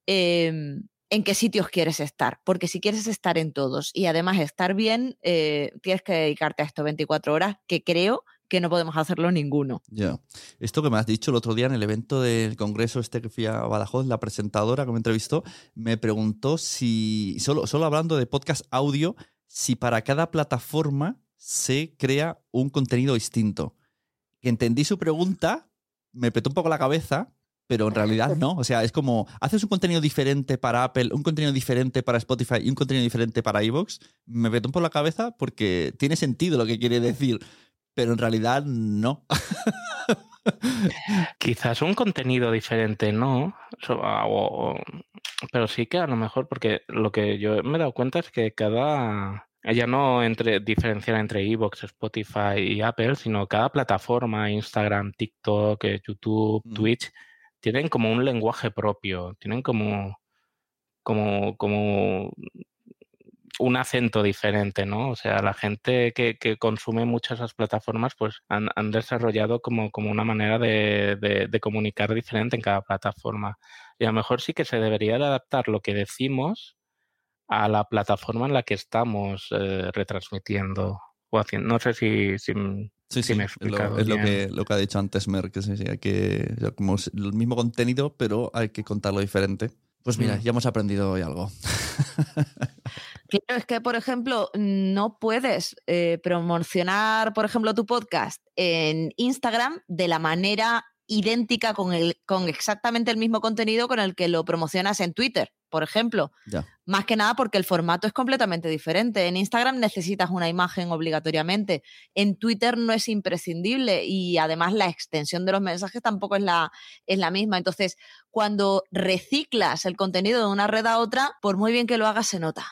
eh, en qué sitios quieres estar, porque si quieres estar en todos y además estar bien, eh, tienes que dedicarte a esto 24 horas, que creo que no podemos hacerlo ninguno. Ya. Esto que me has dicho el otro día en el evento del congreso este que fui a Badajoz, la presentadora que me entrevistó, me preguntó si, solo, solo hablando de podcast audio, si para cada plataforma se crea un contenido distinto. Entendí su pregunta, me petó un poco la cabeza, pero en realidad no. O sea, es como, haces un contenido diferente para Apple, un contenido diferente para Spotify y un contenido diferente para iVoox. Me petó un poco la cabeza porque tiene sentido lo que quiere decir, pero en realidad no. Quizás un contenido diferente, ¿no? So- ah, o- o- pero sí que a lo mejor, porque lo que yo me he dado cuenta es que cada. Ya no entre, diferenciar entre Evox, Spotify y Apple, sino cada plataforma, Instagram, TikTok, eh, YouTube, Twitch, tienen como un lenguaje propio, tienen como, como, como un acento diferente, ¿no? O sea, la gente que, que consume muchas esas plataformas, pues han, han desarrollado como, como una manera de, de- de comunicar diferente en cada plataforma. Y a lo mejor sí que se debería de adaptar lo que decimos a la plataforma en la que estamos eh, retransmitiendo o haciendo. No sé si, si, Sí, si sí, me he es, lo, explicado es lo que, lo que ha dicho antes Mer, que sí, sí, hay que, como el mismo contenido, pero hay que contarlo diferente. Pues mira, Mm. ya hemos aprendido hoy algo. Claro, es que, por ejemplo, no puedes eh, promocionar, por ejemplo, tu podcast en Instagram de la manera idéntica con, el, con exactamente el mismo contenido con el que lo promocionas en Twitter, por ejemplo. Ya. Más que nada porque el formato es completamente diferente. En Instagram necesitas una imagen obligatoriamente. En Twitter no es imprescindible y además la extensión de los mensajes tampoco es la, es la misma. Entonces, cuando reciclas el contenido de una red a otra, por muy bien que lo hagas, se nota.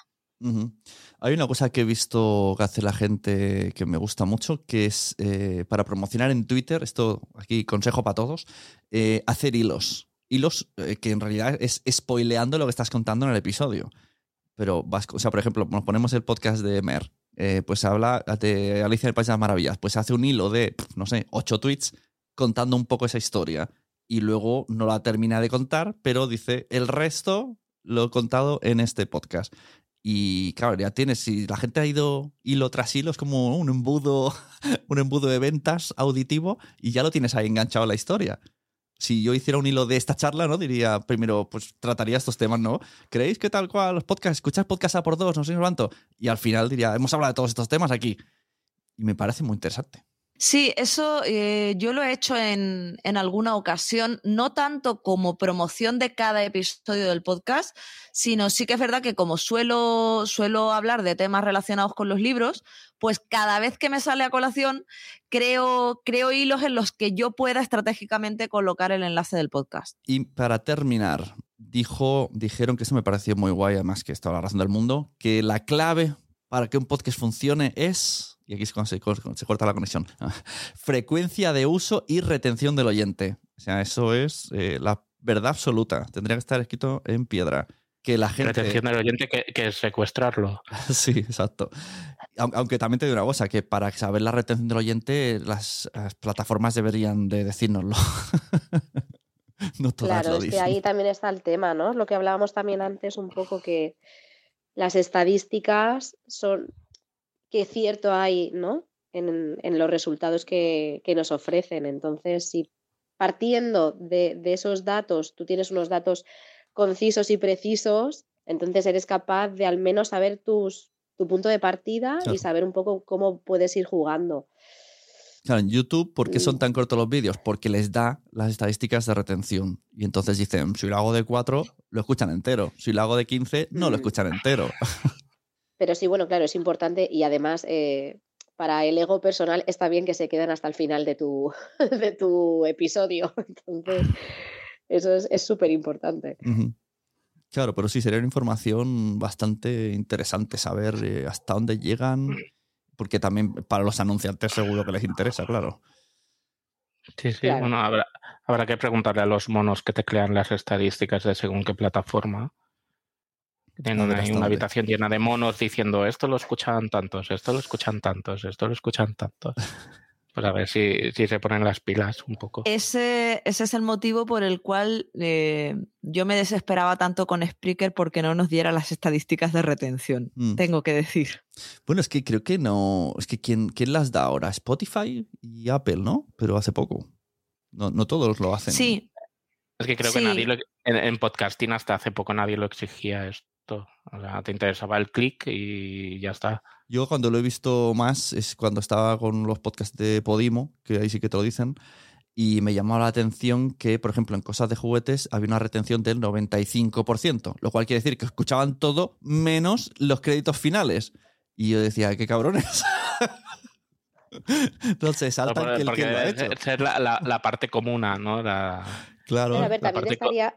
Hay una cosa que he visto que hace la gente que me gusta mucho, que es eh, para promocionar en Twitter, esto aquí consejo para todos, eh, hacer hilos. Hilos eh, que en realidad es spoileando lo que estás contando en el episodio. Pero vas, o sea, por ejemplo, nos ponemos el podcast de Mer, eh, pues habla de Alicia en el País de las Maravillas, pues hace un hilo de, no sé, ocho tweets contando un poco esa historia. Y luego no la termina de contar, pero dice, el resto lo he contado en este podcast. Y claro, ya tienes, si la gente ha ido hilo tras hilo, es como un embudo, un embudo de ventas auditivo y ya lo tienes ahí enganchado a la historia. Si yo hiciera un hilo de esta charla, ¿no? Diría, primero, pues trataría estos temas, ¿no? ¿Creéis que tal cual los podcasts, escuchar podcast a por dos, no sé cuánto? Y al final diría, hemos hablado de todos estos temas aquí. Y me parece muy interesante. Sí, eso eh, yo lo he hecho en, en, alguna ocasión, no tanto como promoción de cada episodio del podcast, sino sí que es verdad que como suelo, suelo hablar de temas relacionados con los libros, pues cada vez que me sale a colación creo, creo hilos en los que yo pueda estratégicamente colocar el enlace del podcast. Y para terminar, dijo, dijeron que eso me pareció muy guay, además que estaba la razón del mundo, que la clave para que un podcast funcione es y aquí es cuando se, se, corta la conexión, frecuencia de uso y retención del oyente. O sea, eso es eh, la verdad absoluta. Tendría que estar escrito en piedra. Que la gente... Retención del oyente que, que es secuestrarlo. sí, exacto. Aunque también te digo una cosa, que para saber la retención del oyente, las, las plataformas deberían de decírnoslo. no todas claro, lo es dicen. que ahí también está el tema, ¿no? Lo que hablábamos también antes un poco que las estadísticas son que cierto hay, ¿no? En, en los resultados que, que, nos ofrecen. Entonces, si partiendo de, de, esos datos, tú tienes unos datos concisos y precisos, entonces eres capaz de al menos saber tus, tu punto de partida claro. y saber un poco cómo puedes ir jugando. Claro, en YouTube, ¿por qué son tan cortos los vídeos? Porque les da las estadísticas de retención. Y entonces dicen, si lo hago de 4, lo escuchan entero. Si lo hago de 15, no lo escuchan entero. Pero sí, bueno, claro, es importante y además eh, para el ego personal está bien que se queden hasta el final de tu, de tu episodio. Entonces, eso es súper importante. Uh -huh. Claro, pero sí, sería una información bastante interesante saber eh, hasta dónde llegan, porque también para los anunciantes seguro que les interesa, claro. Sí, sí, claro. bueno, habrá, habrá que preguntarle a los monos que teclean las estadísticas de según qué plataforma. Tienen una, una habitación llena de monos diciendo esto lo escuchan tantos, esto lo escuchan tantos, esto lo escuchan tantos. Pues a ver si, si se ponen las pilas un poco. Ese, ese es el motivo por el cual eh, yo me desesperaba tanto con Spreaker porque no nos diera las estadísticas de retención, mm. tengo que decir. Bueno, es que creo que no. Es que ¿quién, quién las da ahora? Spotify y Apple, ¿no? Pero hace poco. No, no todos lo hacen. Sí. Es que creo sí. que nadie lo, en, en podcasting hasta hace poco nadie lo exigía esto. O sea, te interesaba el clic y ya está. Yo cuando lo he visto más es cuando estaba con los podcasts de Podimo, que ahí sí que te lo dicen, y me llamó la atención que, por ejemplo, en cosas de juguetes había una retención del 95%, lo cual quiere decir que escuchaban todo menos los créditos finales. Y yo decía, qué cabrones. Entonces, saltan no, que el que lo ha hecho. debe ser la, la, la, parte comuna, ¿no? La, claro. Pero a ver, la también estaría,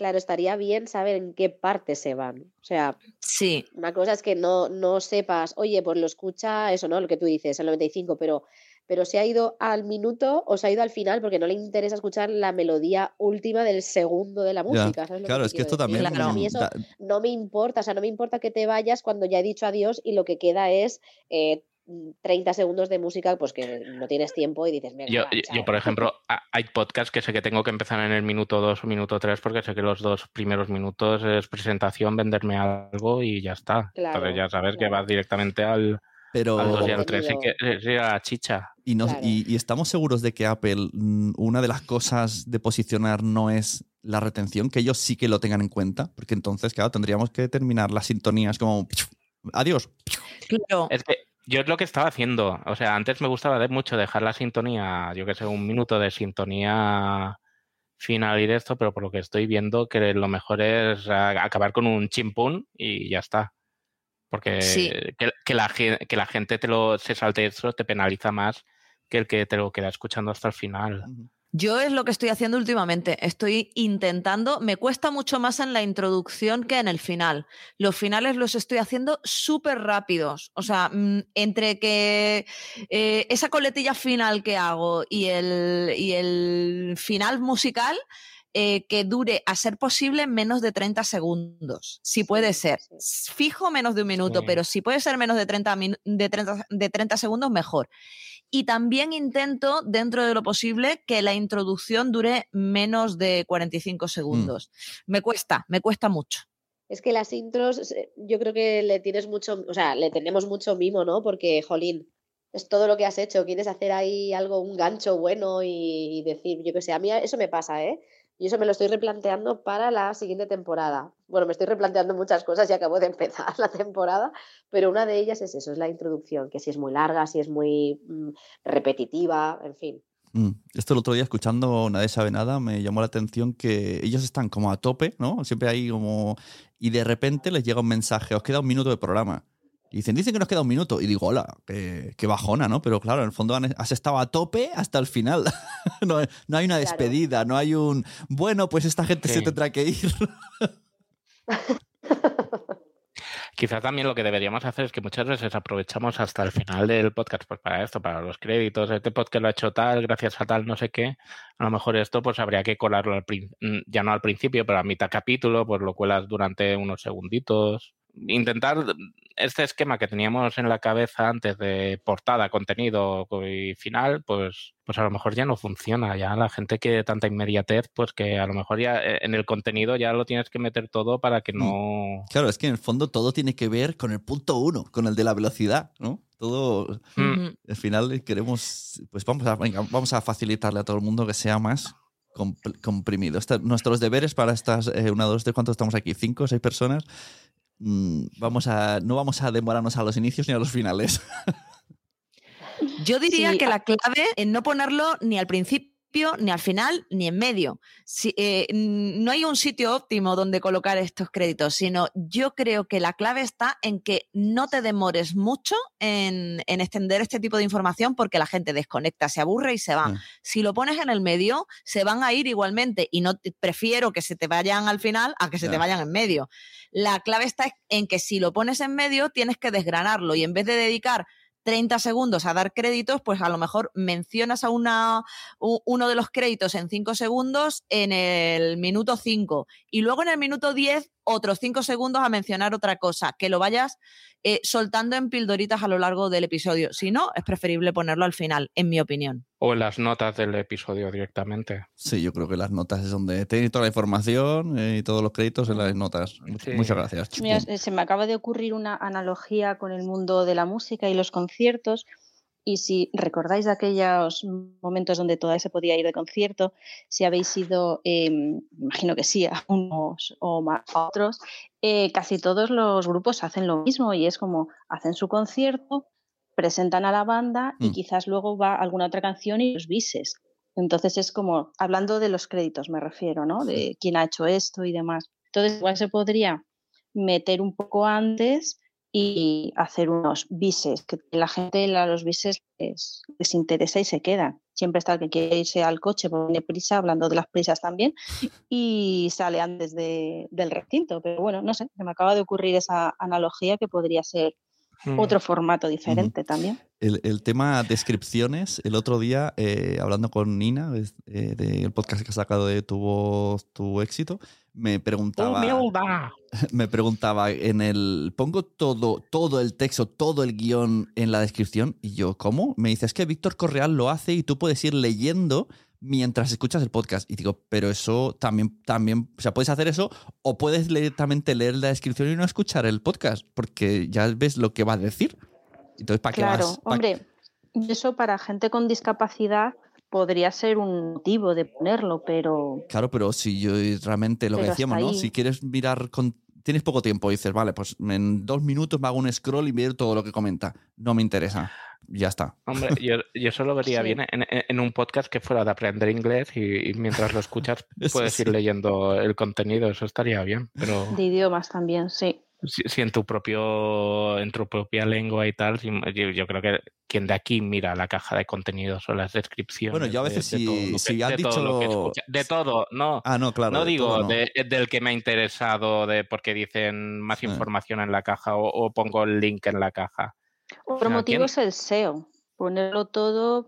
claro, estaría bien saber en qué parte se van. O sea, sí. una cosa es que no, no sepas, oye, pues lo escucha, eso, ¿no? Lo que tú dices, el 95, pero, pero se ha ido al minuto o se ha ido al final porque no le interesa escuchar la melodía última del segundo de la música. ¿sabes lo Claro, es que esto decir? también. A mí eso da- no me importa, o sea, no me importa que te vayas cuando ya he dicho adiós y lo que queda es eh, 30 segundos de música, pues que no tienes tiempo y dices, venga, Yo, va, yo- chao". yo, por ejemplo, ha- hay podcasts que sé que tengo que empezar en el minuto 2 o minuto 3 porque sé que los dos primeros minutos es presentación, venderme algo y ya está. Claro, Entonces ya sabes que vas directamente al, Pero. al 2 y al 3 y que sí, a la chicha. Y, no- Claro. y, y estamos seguros de que Apple, mm, una de las cosas de posicionar no es la retención, que ellos sí que lo tengan en cuenta, porque entonces, claro, tendríamos que terminar las sintonías como adiós. Claro. Es que yo es lo que estaba haciendo. O sea, antes me gustaba de mucho dejar la sintonía, yo que sé, un minuto de sintonía final y de esto, pero por lo que estoy viendo que lo mejor es acabar con un chimpún y ya está. Porque Sí. que, que la, que la gente te lo se salte eso te penaliza más que el que te lo queda escuchando hasta el final. Yo es lo que estoy haciendo últimamente. Estoy intentando, me cuesta mucho más en la introducción que en el final. Los finales los estoy haciendo súper rápidos. O sea, mm, entre que eh, esa coletilla final que hago y el, y el final musical, eh, que dure, a ser posible, menos de 30 segundos. Si puede ser. Fijo menos de un minuto, Sí. pero si puede ser menos de 30, min- de 30, de 30 segundos, mejor. Y también intento, dentro de lo posible, que la introducción dure menos de 45 segundos. Me cuesta, me cuesta mucho. Es que las intros, eh, yo creo que le tienes mucho, o sea, le tenemos mucho mimo, ¿no? Porque, jolín, es todo lo que has hecho. Quieres hacer ahí algo, un gancho bueno y, y decir, yo qué sé, a mí eso me pasa, ¿eh? Y eso me lo estoy replanteando para la siguiente temporada. Bueno, me estoy replanteando muchas cosas y acabo de empezar la temporada, pero una de ellas es eso, es la introducción, que si es muy larga, si es muy mm, repetitiva, en fin. Mm. Esto el otro día, escuchando Nadie sabe nada, me llamó la atención que ellos están como a tope, ¿no? Siempre hay como... Y de repente les llega un mensaje, os queda un minuto de programa. Y dicen, dicen que nos queda un minuto. Y digo, hola, qué, qué bajona, ¿no? Pero claro, en el fondo has estado a tope hasta el final. no, no hay una Claro. despedida, no hay un, bueno, pues esta gente se tendrá que ir. Quizá también lo que deberíamos hacer es que muchas veces aprovechamos hasta el final del podcast pues para esto, para los créditos, este podcast lo ha hecho tal, gracias a tal, no sé qué. A lo mejor esto pues habría que colarlo al mm, ya no al principio, pero a mitad capítulo, pues lo cuelas durante unos segunditos. Intentar este esquema que teníamos en la cabeza antes de portada, contenido y final, pues, pues a lo mejor ya no funciona. Ya la gente que tanta inmediatez, pues que a lo mejor ya eh, en el contenido ya lo tienes que meter todo para que no, Claro, es que en el fondo todo tiene que ver con el punto uno, con el de la velocidad, ¿no? Todo, Mm. al final queremos, pues vamos a, venga, vamos a facilitarle a todo el mundo que sea más comprimido. Esta- nuestros deberes para estas, eh, una, dos, tres, ¿cuántos estamos aquí? ¿Cinco o seis personas? Mm, vamos a, no vamos a demorarnos a los inicios ni a los finales. Yo diría Sí, que la clave es no ponerlo ni al principio, ni al final, ni en medio. Si- eh, no hay un sitio óptimo donde colocar estos créditos, sino yo creo que la clave está en que no te demores mucho en, en extender este tipo de información porque la gente desconecta, se aburre y se va. Si lo pones en el medio, se van a ir igualmente y no te- prefiero que se te vayan al final a que se te Ya. vayan en medio. La clave está en que si lo pones en medio, tienes que desgranarlo y en vez de dedicar 30 segundos a dar créditos, pues a lo mejor mencionas a una, uno de los créditos en 5 segundos en el minuto 5 y luego en el minuto 10 otros 5 segundos a mencionar otra cosa, que lo vayas eh, soltando en pildoritas a lo largo del episodio. Si no, es preferible ponerlo al final, en mi opinión. o en las notas del episodio directamente. Sí, yo creo que las notas es donde tenéis toda la información eh, y todos los créditos en las notas. Sí. Muchas gracias. Mira, se me acaba de ocurrir una analogía con el mundo de la música y los conciertos. Y si recordáis de aquellos momentos donde todavía se podía ir de concierto, si habéis ido, eh, imagino que sí, a unos o a otros, eh, casi todos los grupos hacen lo mismo y es como hacen su concierto, presentan a la banda y Mm. quizás luego va alguna otra canción y los bises. Entonces es como, hablando de los créditos me refiero, ¿no? De quién ha hecho esto y demás. Entonces igual se podría meter un poco antes y hacer unos bises, que la gente a los bises les, les interesa y se quedan. Siempre está el que quiere irse al coche porque tiene prisa, hablando de las prisas también, y sale antes de- del recinto. Pero bueno, no sé, se me acaba de ocurrir esa analogía que podría ser. Otro formato diferente también. El, el tema descripciones, el otro día, eh, hablando con Nina, eh, del podcast que has sacado de Tu Voz, Tu Éxito, me preguntaba, ¡Humilda! me preguntaba en el, pongo todo, todo el texto, todo el guion en la descripción, y yo, ¿cómo? Me dice, es que Víctor Correal lo hace y tú puedes ir leyendo mientras escuchas el podcast. Y digo, pero eso también, también, o sea, puedes hacer eso o puedes directamente leer la descripción y no escuchar el podcast, porque ya ves lo que va a decir. Entonces, ¿para qué Claro, vas? ¿Pa' hombre, eso para gente con discapacidad podría ser un motivo de ponerlo, pero Claro, pero si yo realmente lo que decíamos, ¿no? Si quieres mirar con. Tienes poco tiempo, dices, vale, pues en dos minutos me hago un scroll y veo todo lo que comenta. No me interesa. Ya está. Hombre, yo, yo eso lo vería Sí. bien en, un podcast que fuera de aprender inglés y, y mientras lo escuchas puedes ir sí. leyendo el contenido, eso estaría bien. Pero de idiomas también, sí. Si, si en tu propio, en tu propia lengua y tal, si- yo, yo creo que quien de aquí mira la caja de contenidos o las descripciones. Bueno, yo a veces de si- todo que- si han de todo lo que dicho- escucha- de todo, no. Ah, no, claro. no de digo todo no. de- del que me ha interesado, de porque dicen más Sí. información en la caja o, o pongo el link en la caja. Otro sea, motivo ¿quién- es el SEO, ponerlo todo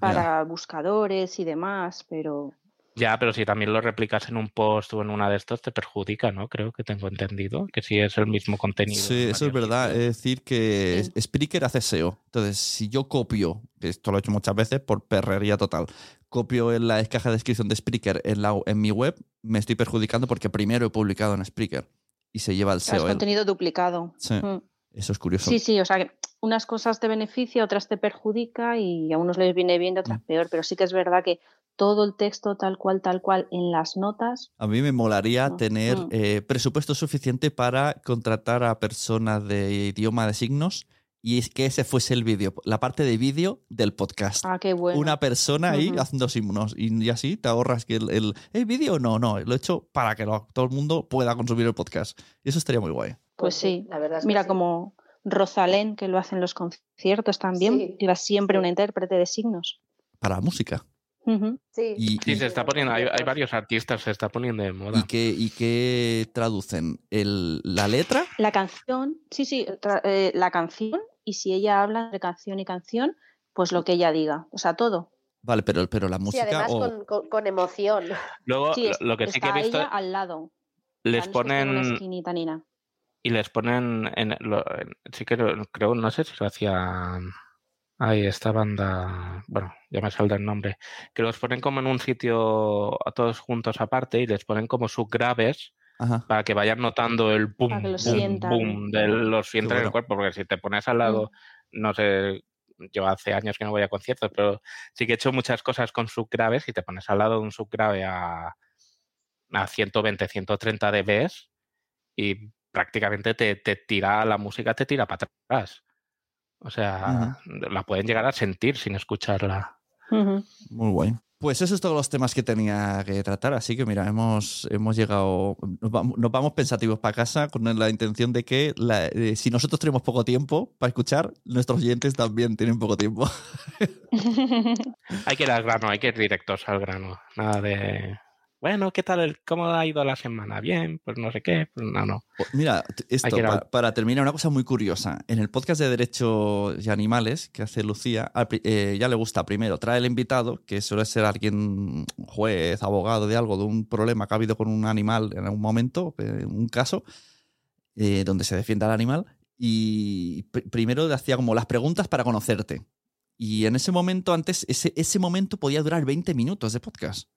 para buscadores y demás, pero Ya, pero si también lo replicas en un post o en una de estos, te perjudica, ¿no? Creo que tengo entendido que si es el mismo contenido. Sí, eso es verdad. sitios. Es decir, que Sí. Spreaker hace SEO. Entonces, si yo copio, que esto lo he hecho muchas veces por perrería total, copio en la caja de descripción de Spreaker en, la, en mi web, me estoy perjudicando porque primero he publicado en Spreaker y se lleva el es SEO. él. contenido duplicado. Sí, Mm. eso es curioso. Sí, sí, o sea, que unas cosas te beneficia, otras te perjudica y a unos les viene bien y a otras Mm. peor, pero sí que es verdad que todo el texto tal cual, tal cual en las notas, A mí me molaría tener mm. eh, presupuesto suficiente para contratar a personas de idioma de signos y es que ese fuese el vídeo, la parte de vídeo del podcast. ah, qué bueno. Una persona ahí haciendo signos y, y así te ahorras que el, el, ¿el vídeo no, no, lo he hecho para que lo- todo el mundo pueda consumir el podcast. Y eso estaría muy guay. Pues sí, la verdad es que Mira, sí. como Rosalén, que lo hace en los conciertos también, Sí, lleva siempre sí. una intérprete de signos. Para música. Ujú. Sí, Y, Sí, y- se está poniendo, hay, hay varios artistas, se está poniendo de moda. y que, y que traducen el, la letra. La canción, sí, sí, tra- eh, la canción, y si ella habla de canción y canción, pues lo que ella diga, o sea, todo. Vale, pero, pero la sí, música además o... con, con- con emoción. Luego, Sí, lo- es- lo que sí que he visto, ella al lado. les no ponen ni y les ponen en, lo- en- sí que creo, no sé si lo hacía ahí esta banda, bueno, ya me saldrá el nombre, que los ponen como en un sitio a todos juntos aparte y les ponen como subgraves Ajá. para que vayan notando el boom, Para que lo boom, sientan. boom, de los sientan en el bueno. cuerpo, porque si te pones al lado, no sé, yo hace años que no voy a conciertos, pero sí que he hecho muchas cosas con subgraves y te pones al lado de un subgrave a, a 120, 130 dB y prácticamente te, te tira la música, te tira para atrás. O sea, la pueden llegar a sentir sin escucharla. Muy guay. Pues eso es todos los temas que tenía que tratar. Así que mira, hemos, hemos llegado. Nos vamos, nos vamos pensativos para casa con la intención de que la- eh, si nosotros tenemos poco tiempo para escuchar, nuestros oyentes también tienen poco tiempo. Hay que ir al grano, hay que ir directos al grano. Nada de. Bueno, ¿qué tal? El, ¿Cómo ha ido la semana? Bien, pues no sé qué. Pues no, no. Pues Mira, esto, ir para terminar, una cosa muy curiosa. En el podcast de Derechos y Animales que hace Lucía, eh, ya le gusta primero trae el invitado, que suele ser alguien, juez, abogado de algo, de un problema que ha habido con un animal en algún momento, eh, un caso, eh, donde se defienda al animal. Y pr- primero le hacía como las preguntas para conocerte. Y en ese momento, antes, ese, ese momento podía durar 20 minutos de podcast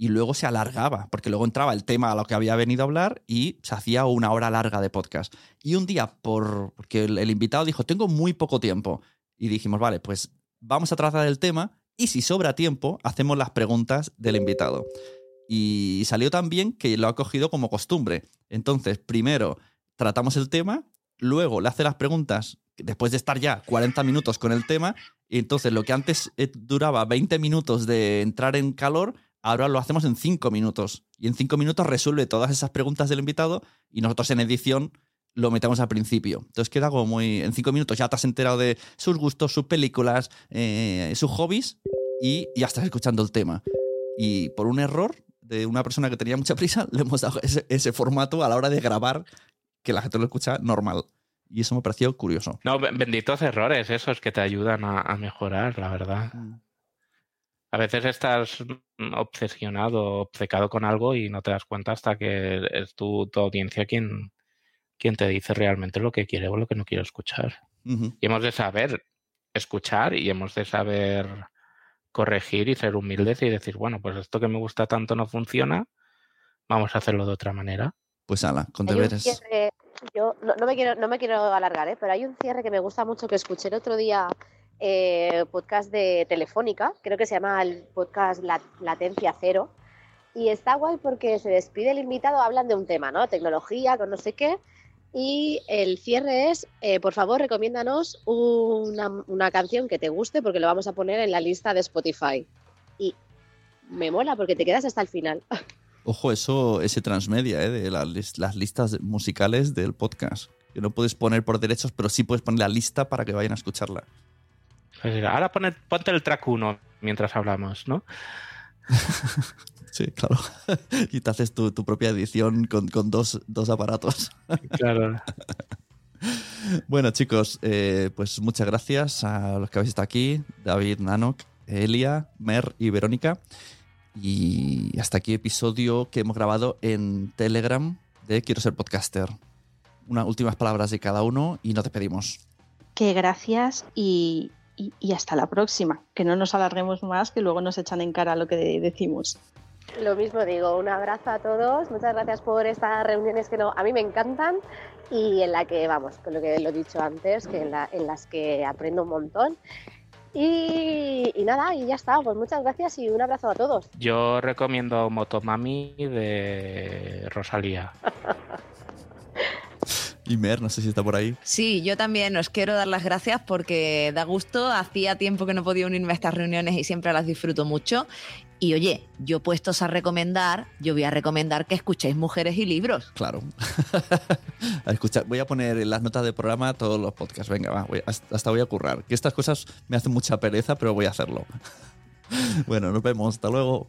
y luego se alargaba, porque luego entraba el tema a lo que había venido a hablar y se hacía una hora larga de podcast. Y un día, por, porque el, el invitado dijo, tengo muy poco tiempo, y dijimos, vale, pues vamos a tratar el tema y si sobra tiempo, hacemos las preguntas del invitado. Y salió tan bien que lo ha cogido como costumbre. Entonces, primero tratamos el tema, luego le hace las preguntas después de estar ya 40 minutos con el tema, y entonces lo que antes eh, duraba 20 minutos de entrar en calor, ahora lo hacemos en 5 minutos. Y en 5 minutos resuelve todas esas preguntas del invitado y nosotros en edición lo metemos al principio. Entonces queda como muy... En 5 minutos ya te has enterado de sus gustos, sus películas, eh, sus hobbies y ya estás escuchando el tema. Y por un error de una persona que tenía mucha prisa, le hemos dado ese, ese formato a la hora de grabar que la gente lo escucha normal. Y eso me pareció curioso. No, be- benditos errores esos que te ayudan a, a mejorar, la verdad. A veces estás mm, obsesionado, obcecado con algo y no te das cuenta hasta que es tu, tu audiencia quien, quien te dice realmente lo que quiere o lo que no quiere escuchar. Y hemos de saber escuchar y hemos de saber corregir y ser humildes y decir, bueno, pues esto que me gusta tanto no funciona, vamos a hacerlo de otra manera. Pues ala, con deberes. cierre- yo no, no me quiero, no me quiero alargar, ¿eh? pero hay un cierre que me gusta mucho que escuché el otro día eh, podcast de Telefónica, creo que se llama el podcast Latencia Cero. Y está guay porque se despide el invitado, hablan de un tema, ¿no? Tecnología, con no sé qué. Y el cierre es, eh, por favor, recomiéndanos una, canción que te guste porque lo vamos a poner en la lista de Spotify. Y me mola porque te quedas hasta el final. Ojo, eso, ese transmedia, ¿eh? de las listas musicales del podcast. Que no puedes poner por derechos, pero sí puedes poner la lista para que vayan a escucharla. Pues ahora ponte el track 1 mientras hablamos, ¿no? Sí, claro. y te haces tu, propia edición con, dos, aparatos. claro. bueno, chicos, eh, pues muchas gracias a los que habéis estado aquí: David, Nanok, Elia, Mer y Verónica. Y hasta aquí episodio que hemos grabado en Telegram de Quiero ser podcaster. Unas últimas palabras de cada uno y nos despedimos. Que gracias y, y hasta la próxima. Que no nos alarguemos más, que luego nos echan en cara lo que decimos. Lo mismo digo, un abrazo a todos, muchas gracias por estas reuniones que no, a mí me encantan y en la que, vamos, con lo que lo he dicho antes, que en, las que aprendo un montón. Y, nada, y ya está, pues muchas gracias y un abrazo a todos. Yo recomiendo Motomami de Rosalía. Y Mer, no sé si está por ahí. Sí, yo también os quiero dar las gracias porque da gusto. Hacía tiempo que no podía unirme a estas reuniones y siempre las disfruto mucho. Y oye, yo puestos a recomendar, yo voy a recomendar que escuchéis Mujeres y Libros. Claro. a voy a poner en las notas del programa todos los podcasts. Venga, va, hasta voy a currar. Que estas cosas me hacen mucha pereza, pero voy a hacerlo. bueno, nos vemos. Hasta luego.